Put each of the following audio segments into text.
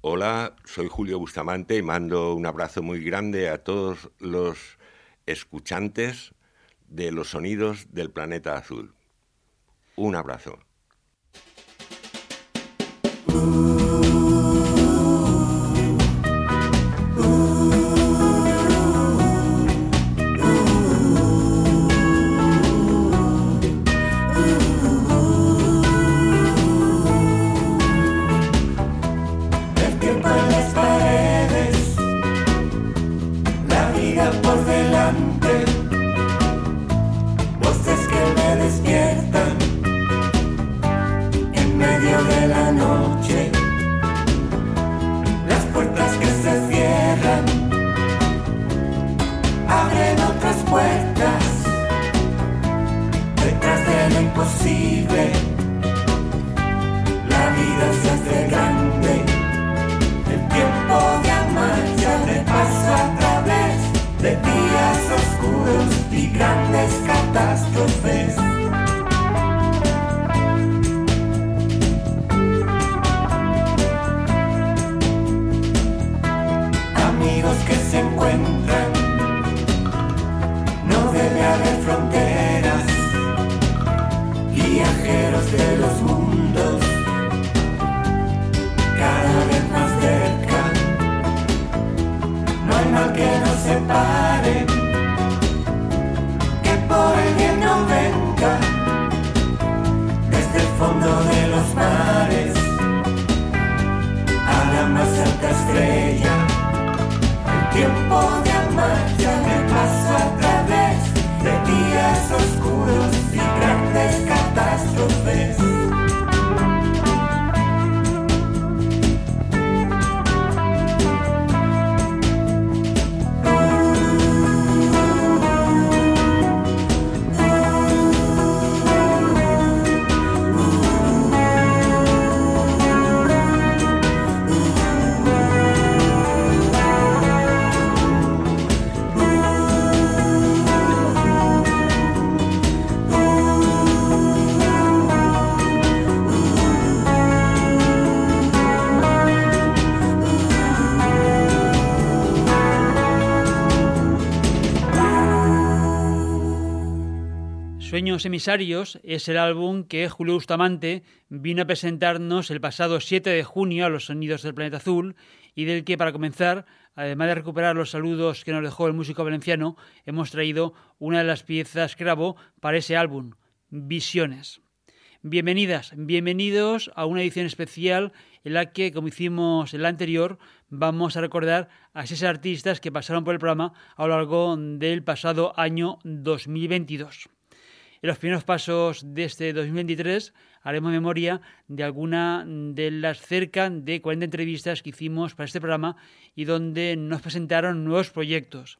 Hola, soy Julio Bustamante y mando un abrazo muy grande a todos los escuchantes de los sonidos del planeta azul. Un abrazo. mal que nos separen, que por el bien no venga, desde el fondo de los mares, a la más alta estrella. Sueños Emisarios es el álbum que Julio Bustamante vino a presentarnos el pasado 7 de junio a los Sonidos del Planeta Azul y del que, para comenzar, además de recuperar los saludos que nos dejó el músico valenciano, hemos traído una de las piezas que grabó para ese álbum, Visiones. Bienvenidas, bienvenidos a una edición especial en la que, como hicimos en la anterior, vamos a recordar a esos artistas que pasaron por el programa a lo largo del pasado año 2022. En los primeros pasos de este 2023 haremos memoria de alguna de las cerca de 40 entrevistas que hicimos para este programa y donde nos presentaron nuevos proyectos.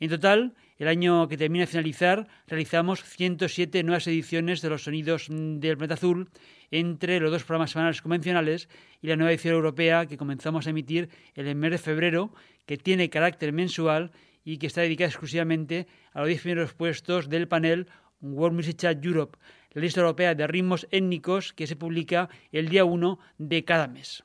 En total, el año que termina de finalizar, realizamos 107 nuevas ediciones de los sonidos del planeta azul entre los dos programas semanales convencionales y la nueva edición europea que comenzamos a emitir el mes de febrero, que tiene carácter mensual y que está dedicada exclusivamente a los 10 primeros puestos del panel World Music Chat Europe, la lista europea de ritmos étnicos que se publica el día 1 de cada mes.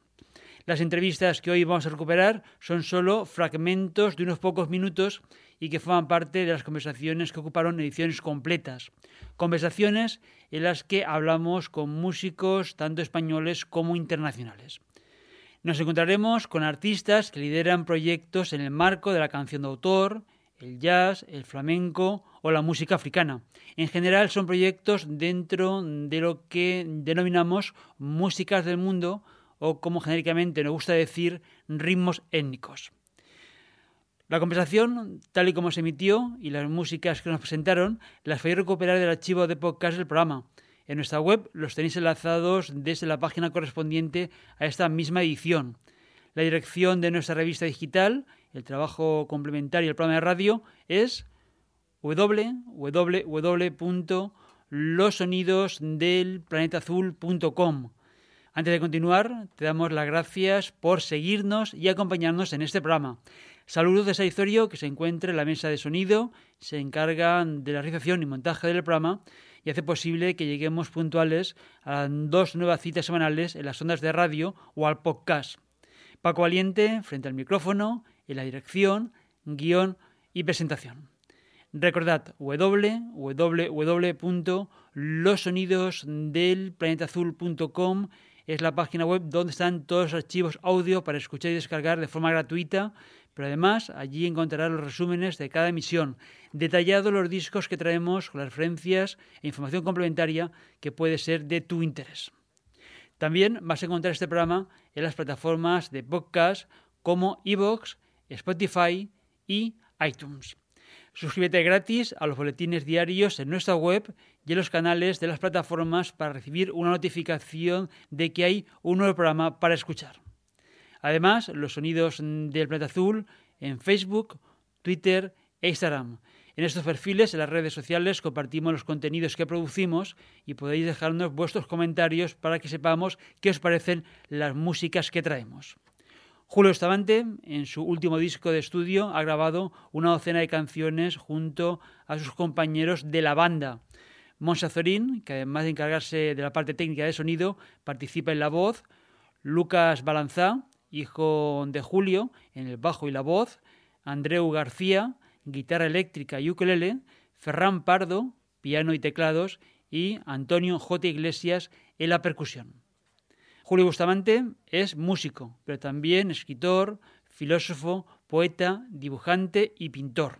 Las entrevistas que hoy vamos a recuperar son solo fragmentos de unos pocos minutos y que forman parte de las conversaciones que ocuparon ediciones completas. Conversaciones en las que hablamos con músicos tanto españoles como internacionales. Nos encontraremos con artistas que lideran proyectos en el marco de la canción de autor, el jazz, el flamenco o la música africana. En general son proyectos dentro de lo que denominamos músicas del mundo o como genéricamente nos gusta decir ritmos étnicos. La conversación, tal y como se emitió, y las músicas que nos presentaron, las podéis recuperar del archivo de podcast del programa. En nuestra web los tenéis enlazados desde la página correspondiente a esta misma edición. La dirección de nuestra revista digital el trabajo complementario del programa de radio es www.losonidosdelplanetazul.com. Antes de continuar, te damos las gracias por seguirnos y acompañarnos en este programa. Saludos de Saizorio, que se encuentra en la mesa de sonido, se encarga de la realización y montaje del programa y hace posible que lleguemos puntuales a dos nuevas citas semanales en las ondas de radio o al podcast. Paco Valiente frente al micrófono, en la dirección, guion y presentación. Recordad www.losonidosdelplanetazul.com es la página web donde están todos los archivos audio para escuchar y descargar de forma gratuita, pero además allí encontrarás los resúmenes de cada emisión, detallados los discos que traemos con las referencias e información complementaria que puede ser de tu interés. También vas a encontrar este programa en las plataformas de podcast como Evox, Spotify y iTunes. Suscríbete gratis a los boletines diarios en nuestra web y en los canales de las plataformas para recibir una notificación de que hay un nuevo programa para escuchar. Además, los sonidos del planeta azul en Facebook, Twitter e Instagram. En estos perfiles, en las redes sociales, compartimos los contenidos que producimos y podéis dejarnos vuestros comentarios para que sepamos qué os parecen las músicas que traemos. Julio Estabante, en su último disco de estudio, ha grabado una docena de canciones junto a sus compañeros de la banda. Monsa Zorín, que además de encargarse de la parte técnica de sonido, participa en la voz. Lucas Balanzá, hijo de Julio, en el bajo y la voz. Andreu García, guitarra eléctrica y ukelele. Ferran Pardo, piano y teclados. Y Antonio J. Iglesias en la percusión. Julio Bustamante es músico, pero también escritor, filósofo, poeta, dibujante y pintor.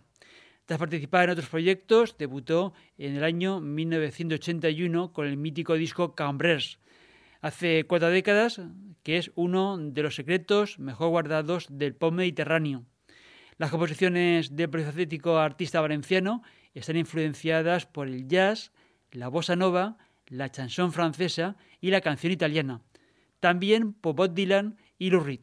Tras participar en otros proyectos, debutó en el año 1981 con el mítico disco Cambrers. Hace cuatro décadas que es uno de los secretos mejor guardados del pop mediterráneo. Las composiciones del polifacético artista valenciano están influenciadas por el jazz, la bossa nova, la chanson francesa y la canción italiana también por Bob Dylan y Lou Reed.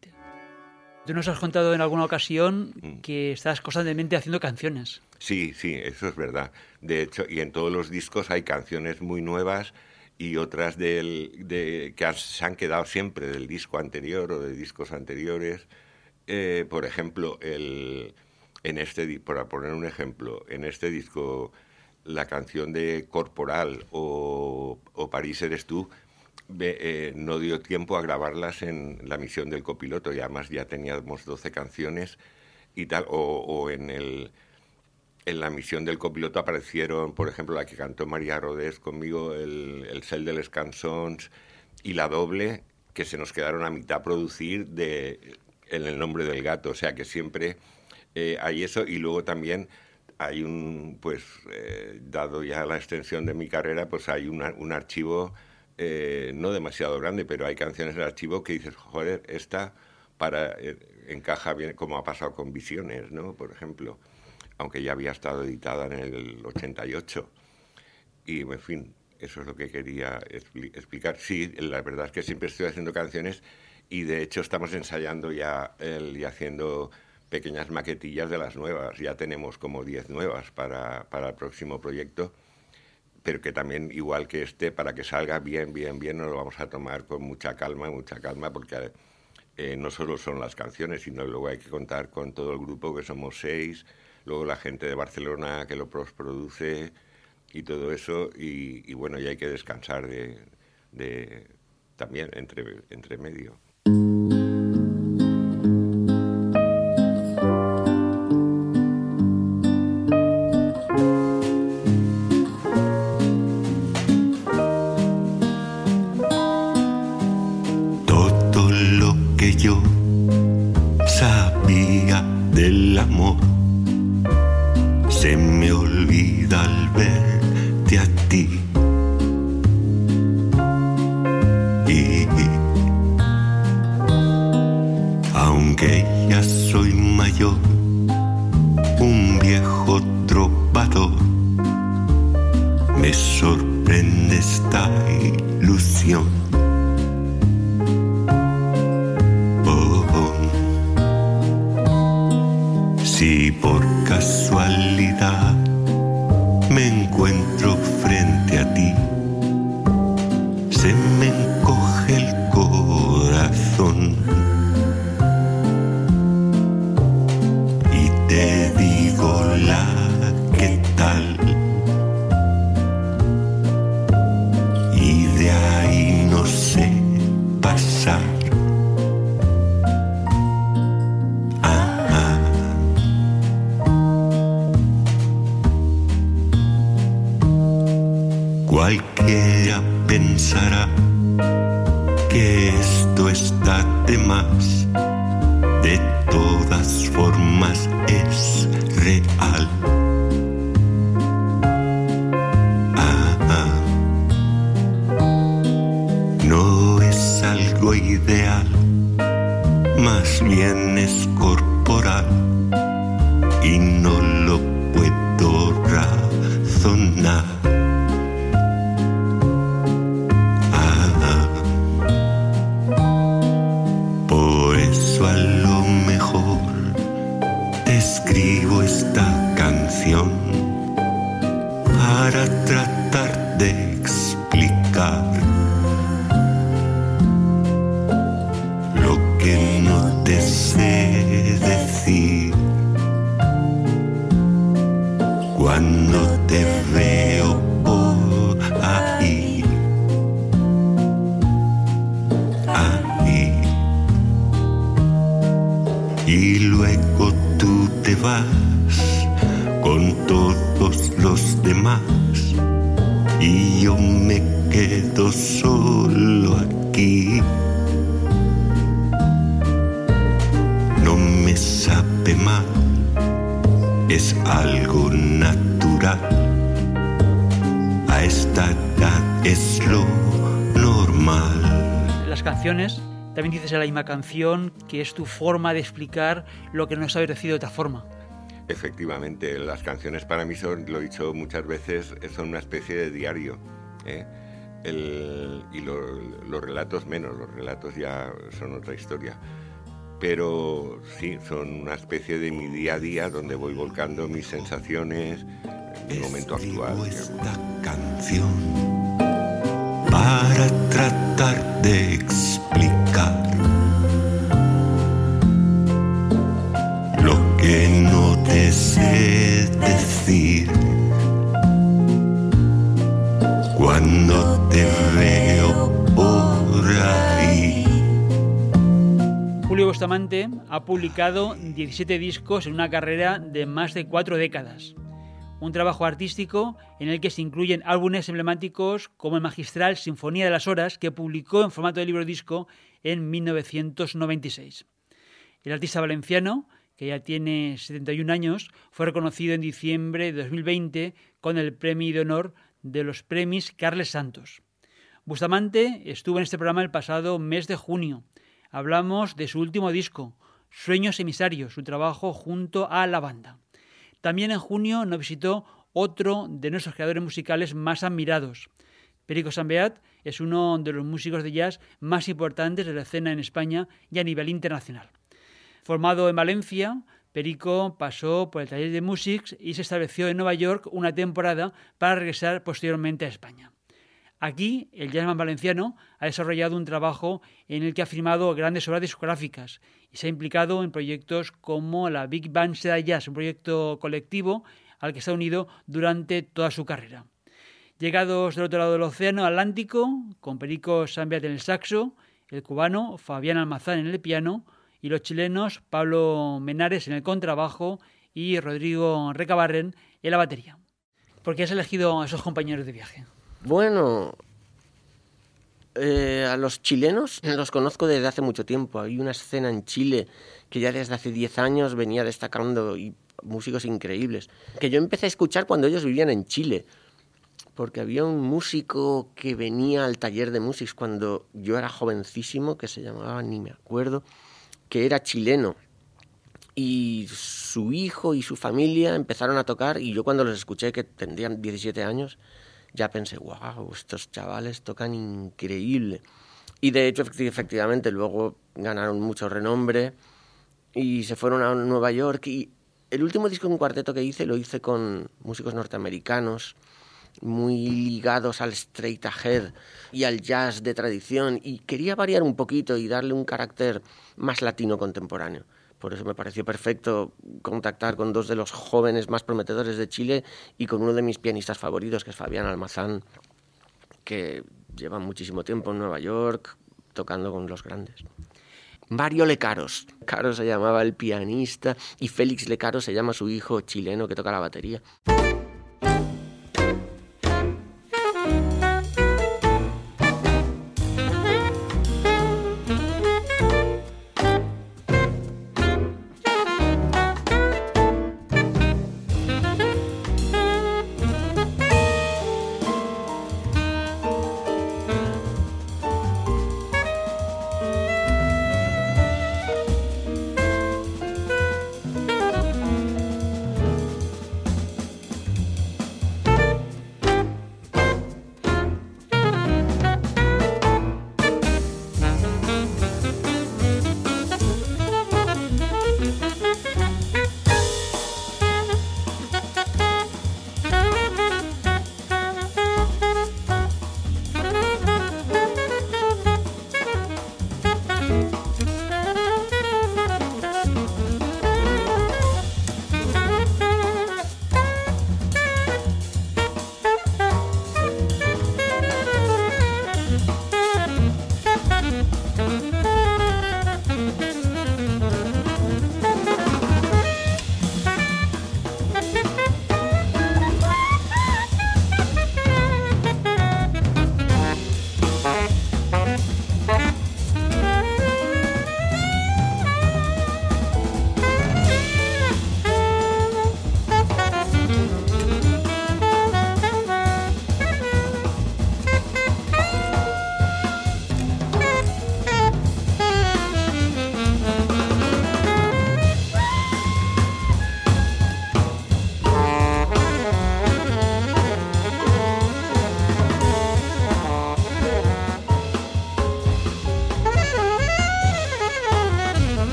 Tú nos has contado en alguna ocasión mm. que estás constantemente haciendo canciones. Sí, sí, eso es verdad. De hecho, y en todos los discos hay canciones muy nuevas y otras del, de, que se han quedado siempre del disco anterior o de discos anteriores. Eh, por ejemplo, el, en este, por poner un ejemplo, en este disco la canción de Corporal o, o París eres tú eh, no dio tiempo a grabarlas en la misión del copiloto y además ya teníamos 12 canciones y tal, o, en, el, en la misión del copiloto aparecieron, por ejemplo, la que cantó María Rodés conmigo, el, el Cel de les Cançons y la doble, que se nos quedaron a mitad producir de, en el nombre del gato, o sea que siempre eh, hay eso y luego también hay un, pues, eh, dado ya la extensión de mi carrera, pues hay un archivo eh, no demasiado grande, pero hay canciones en el archivo que dices, joder, esta para eh, encaja bien, como ha pasado con Visiones, ¿no? Por ejemplo, aunque ya había estado editada en el 88. Y, en fin, eso es lo que quería explicar. Sí, la verdad es que siempre estoy haciendo canciones y, de hecho, estamos ensayando ya y haciendo pequeñas maquetillas de las nuevas. Ya tenemos como 10 nuevas para, para el próximo proyecto pero que también, igual que este, para que salga bien, bien, bien, nos lo vamos a tomar con mucha calma, mucha calma, porque eh, no solo son las canciones, sino luego hay que contar con todo el grupo, que somos seis, luego la gente de Barcelona que lo produce y todo eso, y, bueno, ya hay que descansar de, de también entre, entre medio. Me sorprende esta ilusión. Oh. oh. Si por casualidad también dices en la misma canción que es tu forma de explicar lo que no sabes decir de otra forma. Efectivamente, las canciones para mí son, lo he dicho muchas veces, son una especie de diario. ¿eh? y los relatos menos, los relatos ya son otra historia. Pero sí, son una especie de mi día a día donde voy volcando mis sensaciones, mi momento actual. Esta canción para tratar de explicar te sé decir cuando te veo por ahí. Julio Bustamante ha publicado 17 discos en una carrera de más de cuatro décadas un trabajo artístico en el que se incluyen álbumes emblemáticos como el magistral Sinfonía de las Horas, que publicó en formato de libro disco en 1996. El artista valenciano, que ya tiene 71 años, fue reconocido en diciembre de 2020 con el Premio de Honor de los Premis Carles Santos. Bustamante estuvo en este programa el pasado mes de junio. Hablamos de su último disco, Sueños Emisarios, su trabajo junto a la banda. También en junio nos visitó otro de nuestros creadores musicales más admirados. Perico Sambeat es uno de los músicos de jazz más importantes de la escena en España y a nivel internacional. Formado en Valencia, Perico pasó por el taller de Musics y se estableció en Nueva York una temporada para regresar posteriormente a España. Aquí, el jazzman valenciano ha desarrollado un trabajo en el que ha firmado grandes obras discográficas y se ha implicado en proyectos como la Big Band Jazz, un proyecto colectivo al que se ha unido durante toda su carrera. Llegados del otro lado del océano Atlántico, con Perico Sambiat en el saxo, el cubano Fabián Almazán en el piano y los chilenos Pablo Menares en el contrabajo y Rodrigo Recabarren en la batería. ¿Por qué has elegido a esos compañeros de viaje? Bueno, eh, a los chilenos los conozco desde hace mucho tiempo. Hay una escena en Chile que ya desde hace 10 años venía destacando músicos increíbles, que yo empecé a escuchar cuando ellos vivían en Chile, porque había un músico que venía al taller de músicos cuando yo era jovencísimo, que se llamaba, ni me acuerdo, que era chileno. Y su hijo y su familia empezaron a tocar y yo cuando los escuché, que tendrían 17 años, ya pensé, wow, estos chavales tocan increíble. Y de hecho, efectivamente, luego ganaron mucho renombre y se fueron a Nueva York. Y el último disco en cuarteto que hice lo hice con músicos norteamericanos, muy ligados al straight ahead y al jazz de tradición. Y quería variar un poquito y darle un carácter más latino contemporáneo. Por eso me pareció perfecto contactar con dos de los jóvenes más prometedores de Chile y con uno de mis pianistas favoritos, que es Fabián Almazán, que lleva muchísimo tiempo en Nueva York tocando con los grandes. Mario Lecaros, Caro se llamaba el pianista y Félix Lecaros se llama su hijo chileno que toca la batería.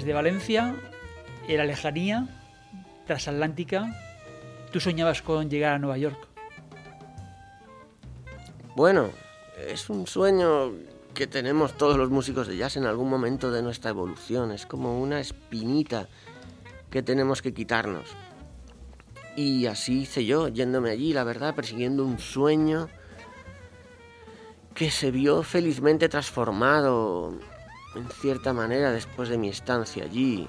Desde Valencia, en la lejanía transatlántica, tú soñabas con llegar a Nueva York. Bueno, es un sueño que tenemos todos los músicos de jazz en algún momento de nuestra evolución. Es como una espinita que tenemos que quitarnos. Y así hice yo, yéndome allí, la verdad, persiguiendo un sueño que se vio felizmente transformado en cierta manera después de mi estancia allí,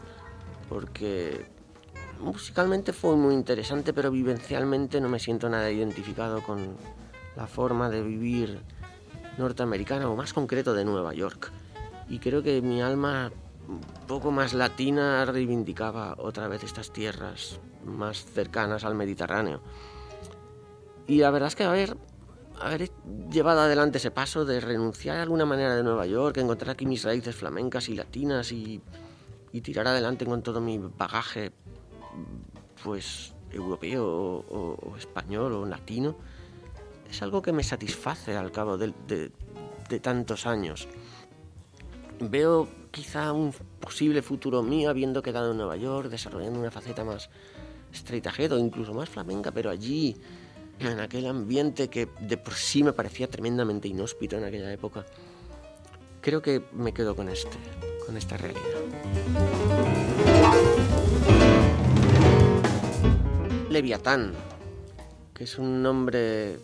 porque musicalmente fue muy interesante, pero vivencialmente no me siento nada identificado con la forma de vivir norteamericana o más concreto de Nueva York. Y creo que mi alma un poco más latina reivindicaba otra vez estas tierras más cercanas al Mediterráneo. Y la verdad es que haber, haber llevado adelante ese paso de renunciar a alguna manera de Nueva York, encontrar aquí mis raíces flamencas y latinas y, y tirar adelante con todo mi bagaje, pues europeo o, o español o latino, es algo que me satisface al cabo de, de, de tantos años. Veo quizá un posible futuro mío habiendo quedado en Nueva York, desarrollando una faceta más straight o incluso más flamenca, pero allí, en aquel ambiente que de por sí me parecía tremendamente inhóspito en aquella época. Creo que me quedo con este, con esta realidad. Leviatán, que es un nombre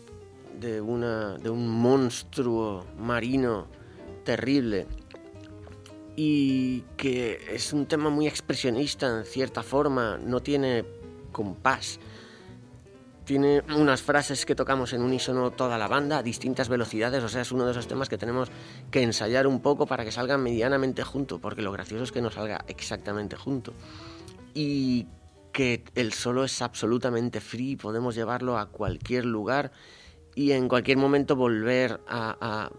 de, una, de un monstruo marino terrible y que es un tema muy expresionista en cierta forma, no tiene compás. Tiene unas frases que tocamos en unísono toda la banda a distintas velocidades, o sea, es uno de esos temas que tenemos que ensayar un poco para que salgan medianamente junto, porque lo gracioso es que no salga exactamente junto. Y que el solo es absolutamente free, podemos llevarlo a cualquier lugar y en cualquier momento volver a,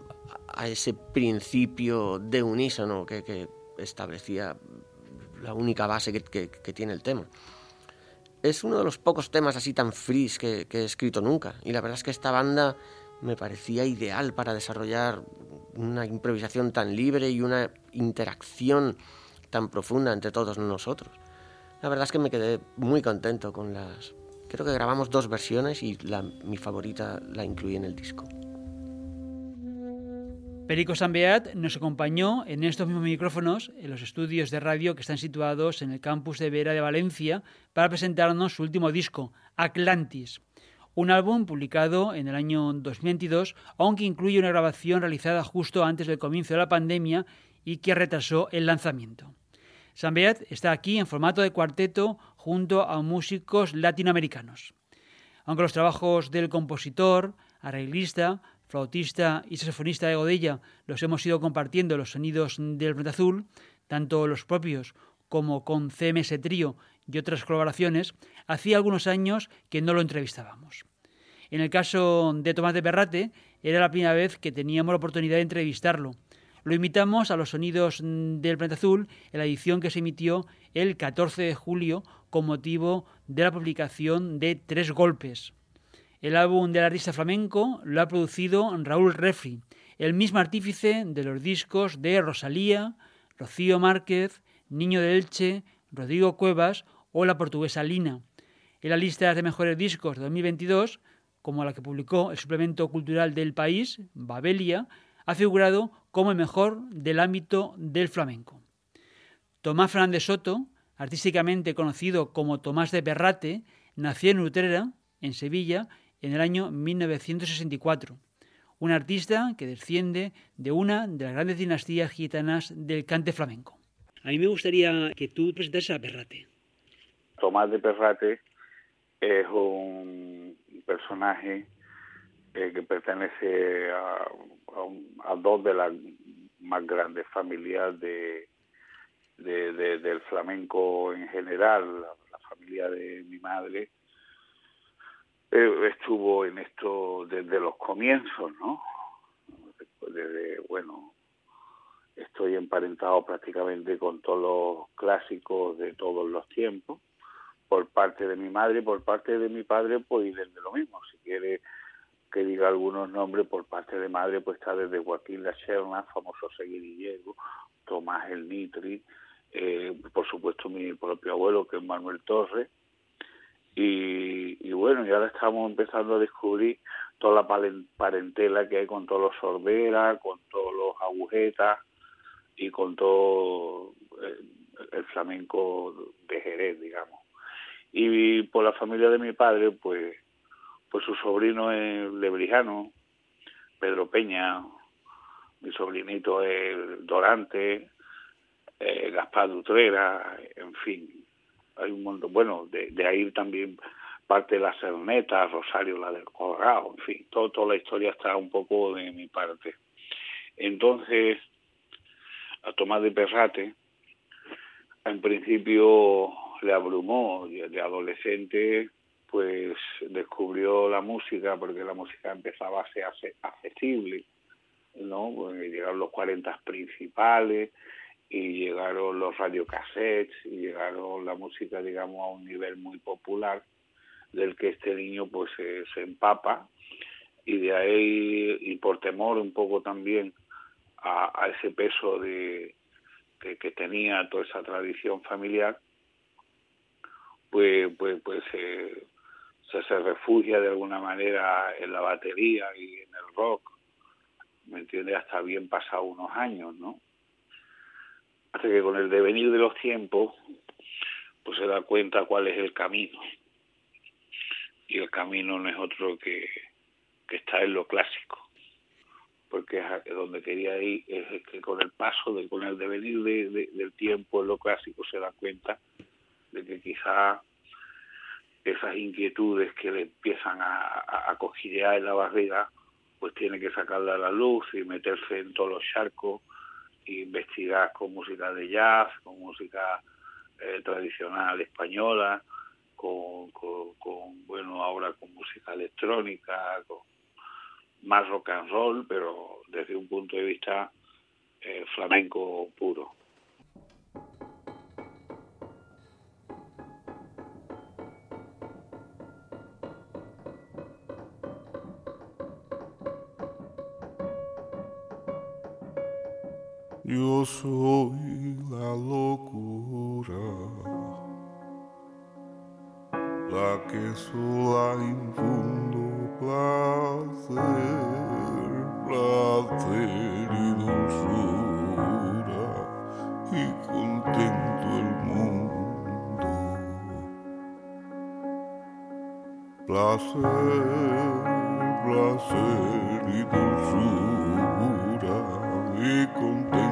a, ese principio de unísono que, que, establecía la única base que, que, que, tiene el tema. Es uno de los pocos temas así tan free que, he escrito nunca y la verdad es que esta banda me parecía ideal para desarrollar una improvisación tan libre y una interacción tan profunda entre todos nosotros. La verdad es que me quedé muy contento con las Creo que grabamos dos versiones y mi favorita la incluí en el disco. Perico Sambeat nos acompañó en estos mismos micrófonos en los estudios de radio que están situados en el campus de Vera de Valencia para presentarnos su último disco, Atlantis, un álbum publicado en el año 2022, aunque incluye una grabación realizada justo antes del comienzo de la pandemia y que retrasó el lanzamiento. Sambeat está aquí en formato de cuarteto junto a músicos latinoamericanos. Aunque los trabajos del compositor, arreglista, flautista y saxofonista de Godella los hemos ido compartiendo los sonidos del Planeta Azul, tanto los propios como con CMS Trío y otras colaboraciones, hacía algunos años que no lo entrevistábamos. En el caso de Tomás de Perrate, era la primera vez que teníamos la oportunidad de entrevistarlo, lo invitamos a los sonidos del Planeta Azul en la edición que se emitió el 14 de julio con motivo de la publicación de Tres Golpes. El álbum del artista flamenco lo ha producido Raúl Refri, el mismo artífice de los discos de Rosalía, Rocío Márquez, Niño de Elche, Rodrigo Cuevas o la portuguesa Lina. En la lista de mejores discos de 2022, como la que publicó el suplemento cultural del país, Babelia, ha figurado como el mejor del ámbito del flamenco. Tomás Fernández Soto, artísticamente conocido como Tomás de Perrate, nació en Utrera, en Sevilla, en el año 1964. Un artista que desciende de una de las grandes dinastías gitanas del cante flamenco. A mí me gustaría que tú presentases a Perrate. Tomás de Perrate es un personaje eh, que pertenece a, a, a, dos de las más grandes familias de, de, de, del flamenco en general, la, la, familia de mi madre. Eh, estuvo en esto desde los comienzos, ¿no? Desde, bueno, estoy emparentado prácticamente con todos los clásicos de todos los tiempos, por parte de mi madre por parte de mi padre, pues desde lo mismo. Si quiere que diga algunos nombres por parte de madre, pues está desde Joaquín La Serna, famoso seguidillero, Tomás el Nitri, eh, por supuesto mi propio abuelo, que es Manuel Torres, y, bueno, y ahora estamos empezando a descubrir toda la parentela que hay con todos los sorberas, con todos los agujetas y con todo eh, el flamenco de Jerez, digamos. Y por la familia de mi padre, pues, pues su sobrino es lebrijano, Pedro Peña, mi sobrinito es Dorante, eh, Gaspar Dutrera, en fin, hay un montón, bueno, de, ahí también parte de la Cerneta, Rosario, la del Colorado, en fin, todo, toda la historia está un poco de mi parte. Entonces, a Tomás de Perrate, en principio le abrumó, de adolescente, pues descubrió la música, porque la música empezaba a ser accesible, ¿no? llegaron los 40 principales, y llegaron los radiocassettes y llegaron la música, digamos, a un nivel muy popular del que este niño pues se empapa. Y de ahí y por temor un poco también a, ese peso de que, tenía toda esa tradición familiar pues pues pues se, se refugia de alguna manera en la batería y en el rock me entiende hasta bien pasado unos años no Hace que con el devenir de los tiempos, pues se da cuenta cuál es el camino. Y el camino no es otro que, que está en lo clásico. Porque es donde quería ir, es que con el paso, de, con el devenir del tiempo en lo clásico se da cuenta de que quizá esas inquietudes que le empiezan a, a, en la barriga, pues tiene que sacarla a la luz y meterse en todos los charcos investigar con música de jazz, con música eh, tradicional española, con, con, bueno, ahora con música electrónica, con más rock and roll, pero desde un punto de vista eh, flamenco puro. Yo soy la locura, la que sola infundo placer, placer y dulzura y contento el mundo. Placer, placer y dulzura y contento.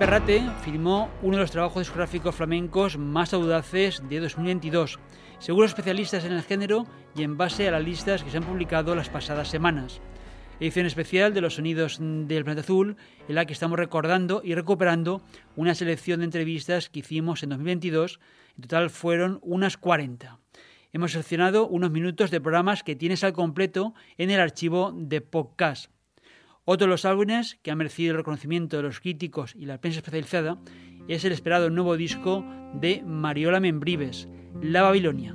Perrate firmó uno de los trabajos discográficos flamencos más audaces de 2022, según los especialistas en el género y en base a las listas que se han publicado las pasadas semanas. Edición especial de los sonidos del planeta azul, en la que estamos recordando y recuperando una selección de entrevistas que hicimos en 2022. En total fueron unas 40. Hemos seleccionado unos minutos de programas que tienes al completo en el archivo de podcast. Otro de los álbumes que ha merecido el reconocimiento de los críticos y la prensa especializada es el esperado nuevo disco de Mariola Membrives, La Babilonia.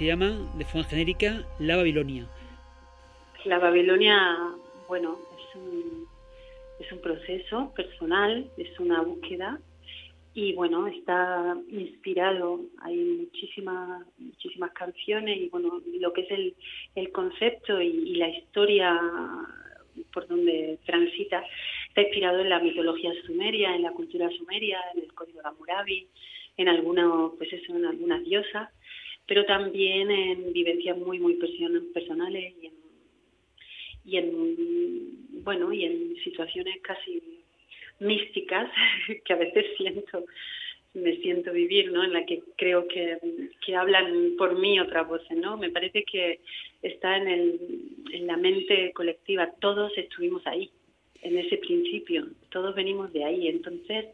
se llama, de forma genérica, La Babilonia. La Babilonia, bueno, es un, es un proceso personal, es una búsqueda y bueno, está inspirado, hay muchísimas muchísimas canciones y bueno, lo que es el, concepto y, la historia por donde transita está inspirado en la mitología sumeria, en la cultura sumeria, en el código de Hammurabi, en algunos, pues eso, en algunas diosas pero también en vivencias muy, muy personales y en, bueno, y en situaciones casi místicas que a veces siento me siento vivir, ¿no? En la que creo que, que hablan por mí otras voces, ¿no? Me parece que está en, el, en la mente colectiva. Todos estuvimos ahí, en ese principio. Todos venimos de ahí. Entonces,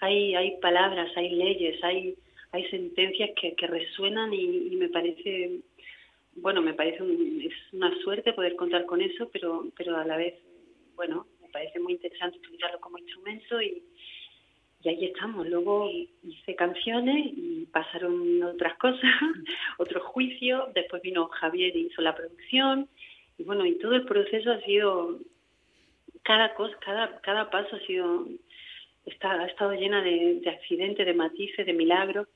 hay, hay palabras, hay leyes, hay hay sentencias que, resuenan y, me parece, bueno, me parece es una suerte poder contar con eso, pero, pero a la vez, bueno, me parece muy interesante utilizarlo como instrumento y, y ahí estamos. Luego hice canciones y pasaron otras cosas, otros juicios. Después vino Javier y hizo la producción. Y bueno, y todo el proceso ha sido, cada cosa, cada, cada paso ha sido, está, ha estado llena de, de accidentes, de matices, de milagros.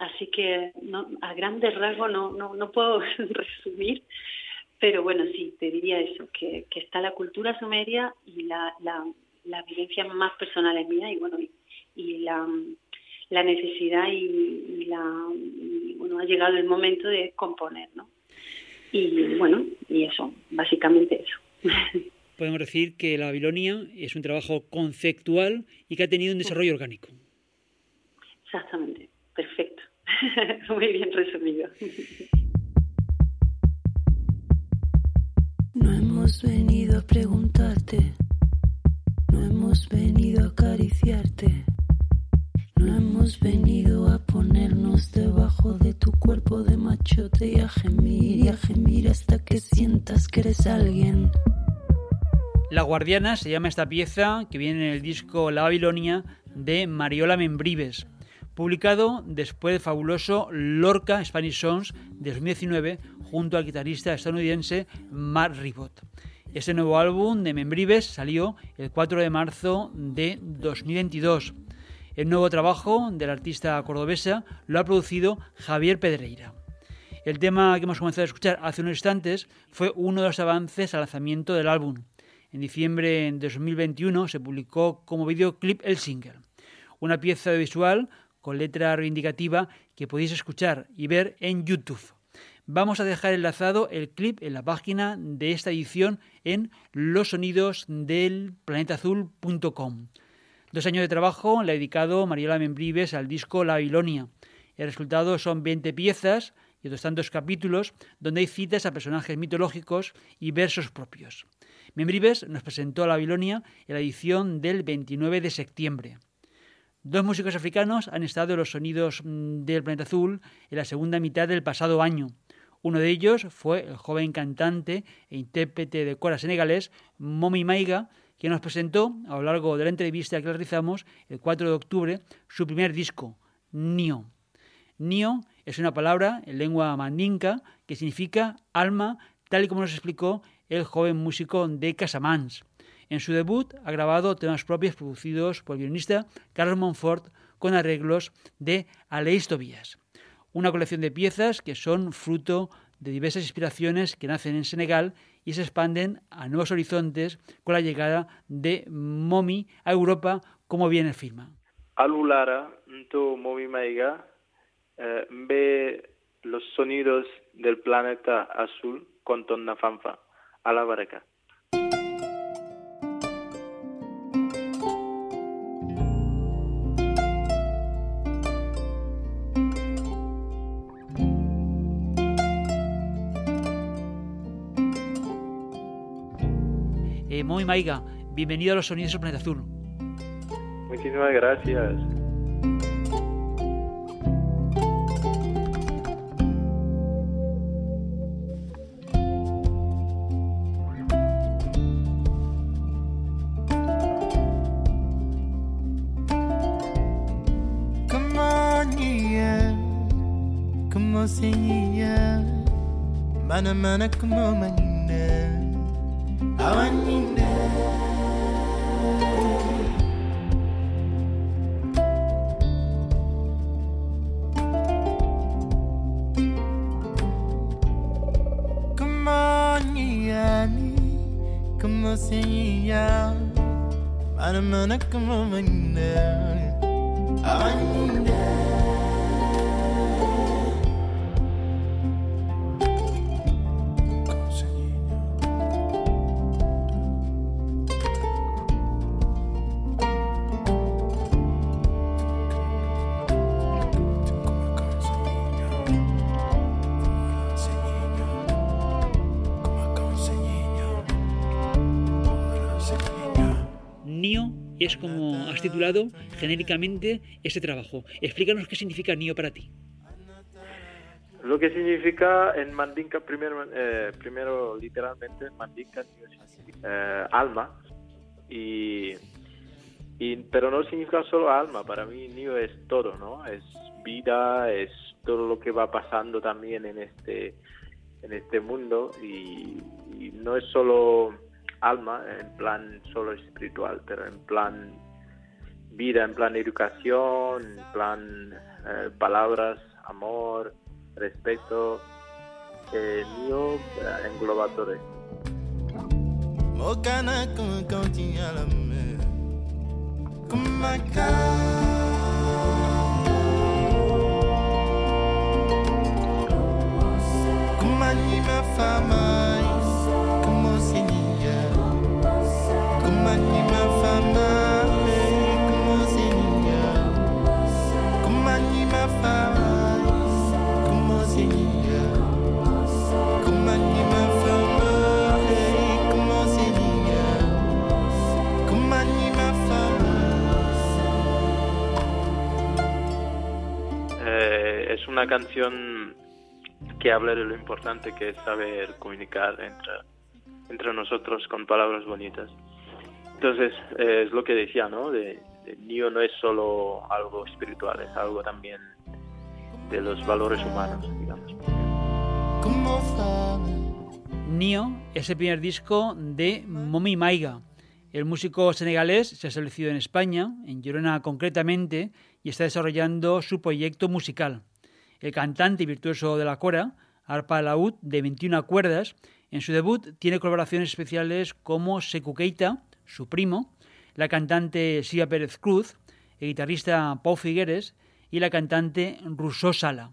Así que no, a grandes rasgos no, no, no puedo resumir, pero bueno, sí, te diría eso, que, que está la cultura sumeria y la, la, la vivencia más personal es mía y bueno, y, y la, la necesidad y, y la y, bueno ha llegado el momento de componer no y bueno y eso básicamente eso. Podemos decir que la Babilonia es un trabajo conceptual y que ha tenido un desarrollo orgánico. exactamente perfecto muy bien resumido. No hemos venido a preguntarte, no hemos venido a acariciarte, no hemos venido a ponernos debajo de tu cuerpo de machote y a gemir y a gemir hasta que sientas que eres alguien. La Guardiana se llama esta pieza que viene en el disco La Babilonia de Mariola Membrives, publicado después del fabuloso Lorca Spanish Songs de 2019 junto al guitarrista estadounidense Matt Ribot. Este nuevo álbum de Membrives salió el 4 de marzo de 2022. El nuevo trabajo del artista cordobesa lo ha producido Javier Pedreira. El tema que hemos comenzado a escuchar hace unos instantes fue uno de los avances al lanzamiento del álbum. En diciembre de 2021 se publicó como videoclip el single, una pieza visual con letra reivindicativa que podéis escuchar y ver en YouTube. Vamos a dejar enlazado el clip en la página de esta edición en losonidosdelplanetazul.com. Dos años de trabajo le ha dedicado Mariela Membrives al disco La Babilonia. El resultado son 20 piezas y otros tantos capítulos donde hay citas a personajes mitológicos y versos propios. Membrives nos presentó La Babilonia en la edición del 29 de septiembre. Dos músicos africanos han estado en los sonidos mm, del planeta azul en la segunda mitad del pasado año. Uno de ellos fue el joven cantante e intérprete de cora senegalés Momi Maiga, que nos presentó a lo largo de la entrevista que realizamos el 4 de octubre su primer disco, Nio. Nio es una palabra en lengua mandinka que significa alma, tal y como nos explicó el joven músico de Casamance. En su debut ha grabado temas propios producidos por el guionista Carlos Monfort con arreglos de Aleix Tobias. Una colección de piezas que son fruto de diversas inspiraciones que nacen en Senegal y se expanden a nuevos horizontes con la llegada de Momi a Europa, como bien afirma. Alulara, Nto Momi Maiga, eh, ve los sonidos del planeta azul con Tonna Fanfa. A la baraka. Eh, Momi Maiga, bienvenido a los sonidos del planeta azul. Muchísimas gracias. Come on, yeah. Come on, sing, yeah. Mana, mana, come on, manina. Awanina. Mana, mana, come on, manina. Titulado genéricamente este trabajo. Explícanos qué significa Nio para ti. Lo que significa en Mandinka, primero, eh, primero literalmente, en Mandinka eh, alma. Y Y, pero no significa solo alma, para mí Nio es todo, ¿no? Es vida, es todo lo que va pasando también en este, en este mundo y no es solo alma, en plan solo espiritual, pero en plan vida, en plan educación, en plan eh, palabras, amor, respeto. Eh, mío engloba todo. Mokana una canción que habla de lo importante que es saber comunicar entre, entre nosotros con palabras bonitas. Entonces, eh, es lo que decía, ¿no? De, de Nio no es solo algo espiritual, es algo también de los valores humanos, digamos. Nio es el primer disco de Momi Maiga. El músico senegalés se ha establecido en España, en Girona concretamente, y está desarrollando su proyecto musical. El cantante y virtuoso de la cora, arpa laúd de 21 cuerdas, en su debut tiene colaboraciones especiales como Seku Keita, su primo, la cantante Sia Pérez Cruz, el guitarrista Pau Figueres y la cantante Rousseau Sala.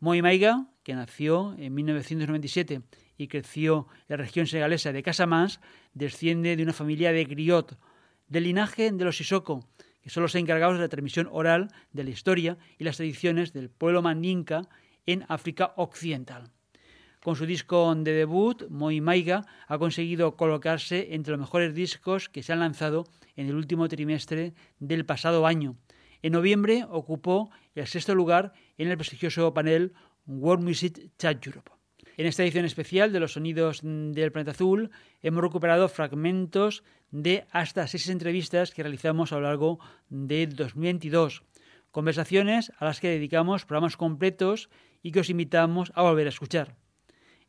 Moi Maiga, que nació en 1997 y creció en la región senegalesa de Casamance, desciende de una familia de griot, del linaje de los Sissoko, que son los encargados de la transmisión oral de la historia y las tradiciones del pueblo mandinka en África Occidental. Con su disco de debut, Moi Maiga ha conseguido colocarse entre los mejores discos que se han lanzado en el último trimestre del pasado año. En noviembre ocupó el sexto lugar en el prestigioso panel World Music Chat Europe. En esta edición especial de los sonidos del planeta azul hemos recuperado fragmentos de hasta seis entrevistas que realizamos a lo largo de 2022. Conversaciones a las que dedicamos programas completos y que os invitamos a volver a escuchar.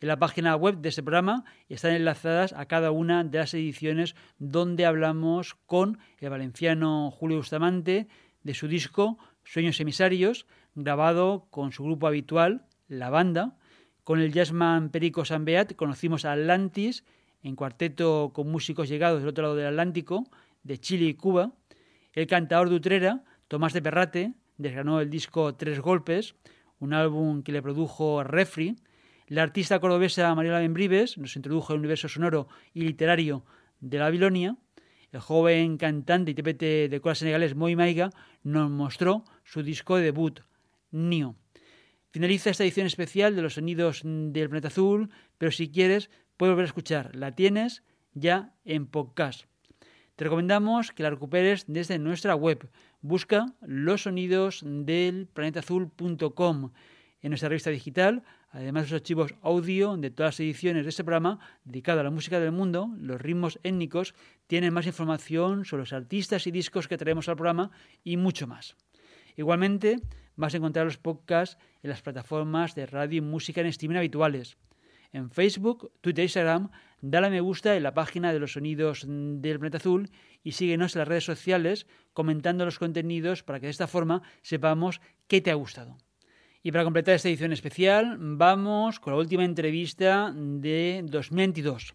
En la página web de este programa están enlazadas a cada una de las ediciones donde hablamos con el valenciano Julio Bustamante de su disco Sueños Emisarios, grabado con su grupo habitual, La Banda. Con el jazzman Perico Sambeat conocimos a Atlantis, en cuarteto con músicos llegados del otro lado del Atlántico, de Chile y Cuba. El cantador de Utrera, Tomás de Perrate, desgranó el disco Tres Golpes, un álbum que le produjo Refri. La artista cordobesa Mariola Membrives nos introdujo al universo sonoro y literario de la Babilonia. El joven cantante y intérprete de cola senegalés Moi Maiga nos mostró su disco de debut, Nio. Finaliza esta edición especial de los sonidos del planeta azul, pero si quieres puedes volver a escuchar. La tienes ya en podcast. Te recomendamos que la recuperes desde nuestra web. Busca los sonidos del planetaazul.com. En nuestra revista digital, además de los archivos audio de todas las ediciones de este programa dedicado a la música del mundo, los ritmos étnicos, tienen más información sobre los artistas y discos que traemos al programa y mucho más. Igualmente, vas a encontrar los podcasts en las plataformas de radio y música en streaming habituales. En Facebook, Twitter e Instagram, dale me gusta en la página de los sonidos del planeta azul y síguenos en las redes sociales comentando los contenidos para que de esta forma sepamos qué te ha gustado. Y para completar esta edición especial, vamos con la última entrevista de 2022.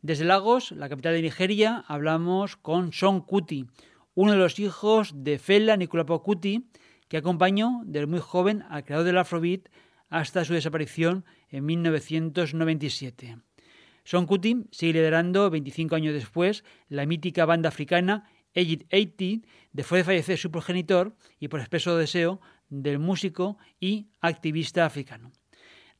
Desde Lagos, la capital de Nigeria, hablamos con Son Kuti, uno de los hijos de Fela Nicolapo Kuti, que acompañó desde muy joven al creador del Afrobeat hasta su desaparición en 1997. Son Kuti sigue liderando 25 años después la mítica banda africana Egypt 80, después de fallecer su progenitor y por expreso deseo del músico y activista africano.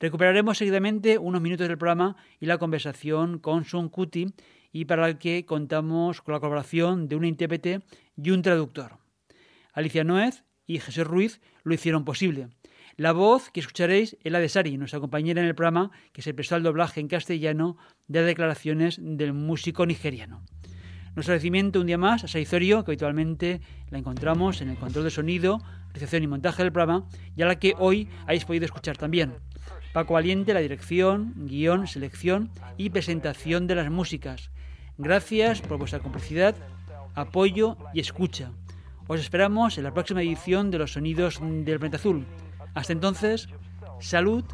Recuperaremos seguidamente unos minutos del programa y la conversación con Son Kuti y para el que contamos con la colaboración de un intérprete y un traductor. Alicia Noez y Jesús Ruiz lo hicieron posible. La voz que escucharéis es la de Sari, nuestra compañera en el programa que se prestó al doblaje en castellano de las declaraciones del músico nigeriano. Nuestro agradecimiento un día más a Saizorio, que habitualmente la encontramos en el control de sonido, realización y montaje del programa, y a la que hoy habéis podido escuchar también. Paco Valiente, la dirección, guion, selección y presentación de las músicas. Gracias por vuestra complicidad, apoyo y escucha. Os esperamos en la próxima edición de Los Sonidos del Planeta Azul. Hasta entonces, salud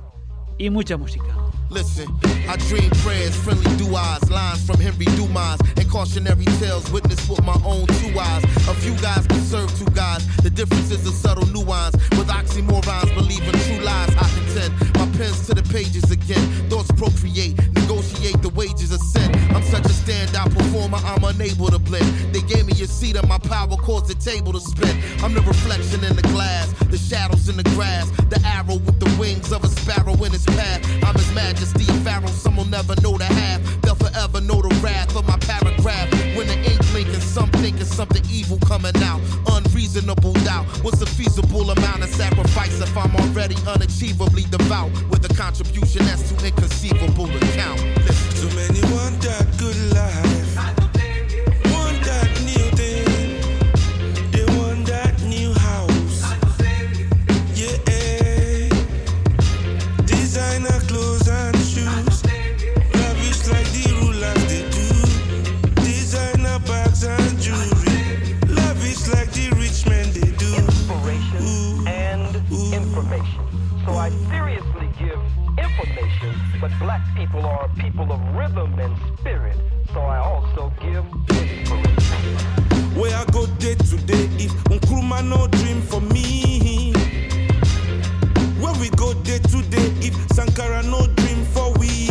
y mucha música. Listen, I dream prayers, friendly do-eyes, lines from Henry Dumas, and cautionary tales witnessed with my own two eyes. A few guys can serve two guys. The difference is a subtle nuance. With oxymorons, believing true lies, I contend. My pen's to the pages again. Thoughts procreate, negotiate the wages of sin. I'm such a standout performer, I'm unable to blend. They gave me a seat and my power caused the table to spin. I'm the reflection in the glass, the shadows in the grass, the arrow with the wings of a sparrow in its path. I'm his majesty, a pharaoh, some will never know the half. They'll forever know the wrath of my paragraph. When the ink blinking, some thinking something evil coming out. Unreasonable doubt. What's a feasible amount of sacrifice if I'm already unachievably devout? With a contribution that's too inconceivable to count. Listen. Many want that good life. I seriously give information, but black people are people of rhythm and spirit. So I also give inspiration. Where I go day to day if Nkrumah no dream for me. Where we go day to day if Sankara no dream for we.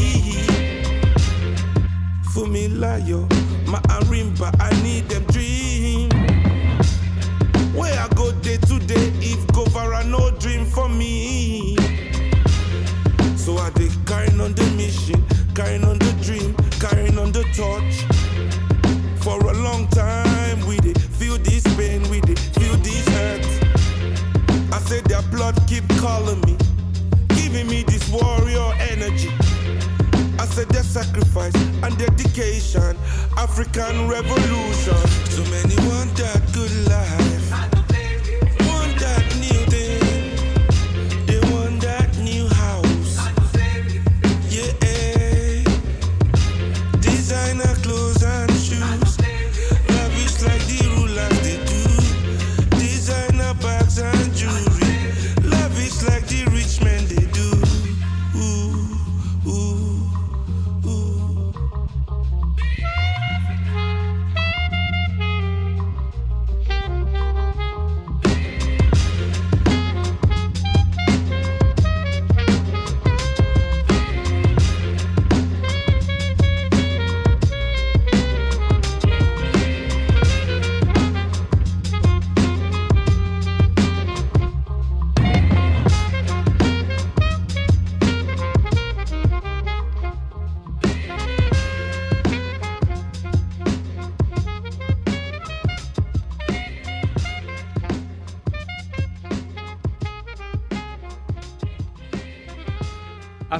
Fumilayo, my Arimba, I need them dream. Where I go day to day if Govara no dream for me. So I dey carrying on the mission, carrying on the dream, carrying on the torch. For a long time, we did feel this pain, we did feel this hurt. I said their blood keep calling me, giving me this warrior energy. I said their sacrifice and dedication, African revolution. So many want that good life,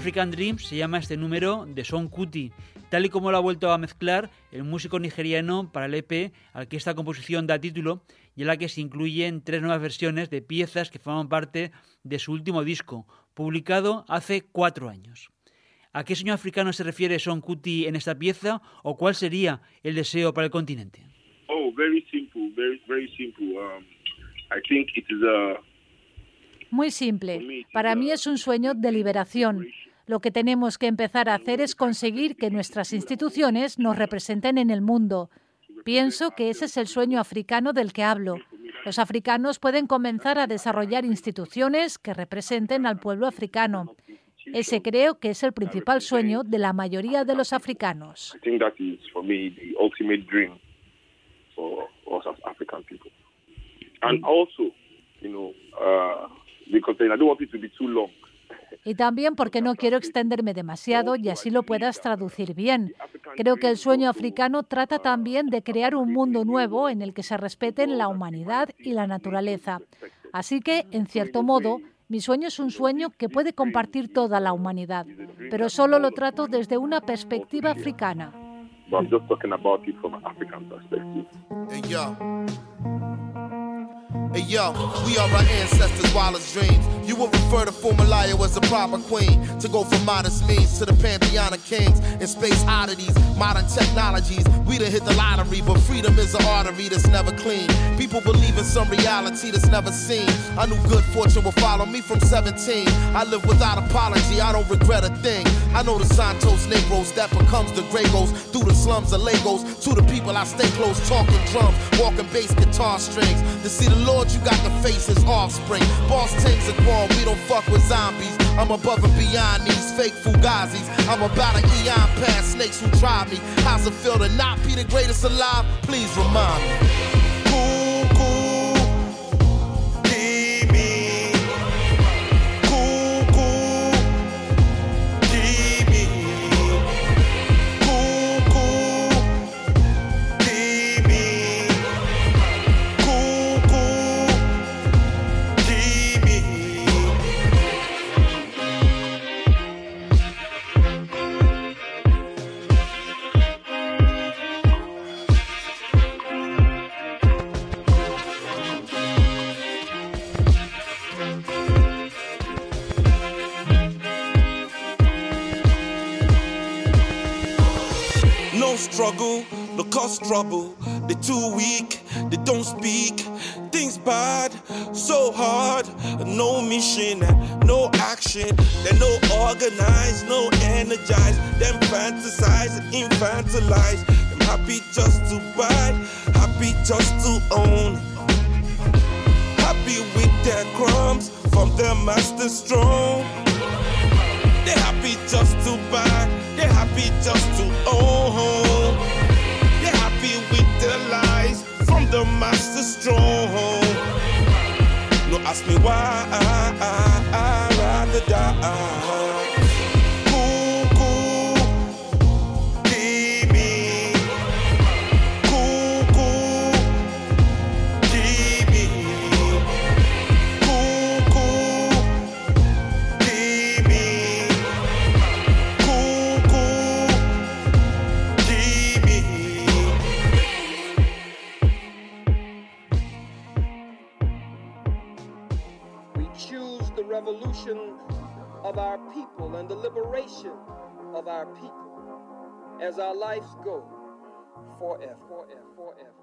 African Dreams se llama este número de Son Kuti, tal y como lo ha vuelto a mezclar el músico nigeriano para el EP al que esta composición da título y en la que se incluyen tres nuevas versiones de piezas que forman parte de su último disco, publicado hace cuatro años. ¿A qué sueño africano se refiere Son Kuti en esta pieza o cuál sería el deseo para el continente? Oh, very simple, very very simple. Um, I think it is a Muy simple. Para mí es un sueño de liberación. Lo que tenemos que empezar a hacer es conseguir que nuestras instituciones nos representen en el mundo. Pienso que ese es el sueño africano del que hablo. Los africanos pueden comenzar a desarrollar instituciones que representen al pueblo africano. Ese creo que es el principal sueño de la mayoría de los africanos. I think that is for me the ultimate dream for us as African people. And also, you know, uh, because I don't want it to be too long. Y también porque no quiero extenderme demasiado y así lo puedas traducir bien. Creo que el sueño africano trata también de crear un mundo nuevo en el que se respeten la humanidad y la naturaleza. Así que, en cierto modo, mi sueño es un sueño que puede compartir toda la humanidad, pero solo lo trato desde una perspectiva africana. Hey yo, we are our ancestors' wildest dreams. You would refer to Fumalaya as a proper queen. To go from modest means to the pantheon of kings and space oddities, modern technologies. We done hit the lottery, but freedom is an artery that's never clean. People believe in some reality that's never seen. I knew good fortune would follow me from 17. I live without apology, I don't regret a thing. I know the Santos Negros that becomes the Gregos through the slums of Lagos. To the people I stay close, talking drums, walking bass guitar strings. To see the Lord you got to face his offspring. Boss things are gone, we don't fuck with zombies. I'm above and beyond these fake fugazis. I'm about an eon past snakes who try me. How's it feel to not be the greatest alive? Please remind me. Struggle, no cause trouble. They too weak, they don't speak. Things bad, so hard. No mission no action. They're no organized, no energized. Them fantasize infantilize. Them happy just to buy, happy just to own. Happy with their crumbs from their master strong. They're happy just to buy, they're happy just to own. The master strong. No, ask me why I, I, I rather die. People and the liberation of our people as our lives go forever, forever, forever, forever.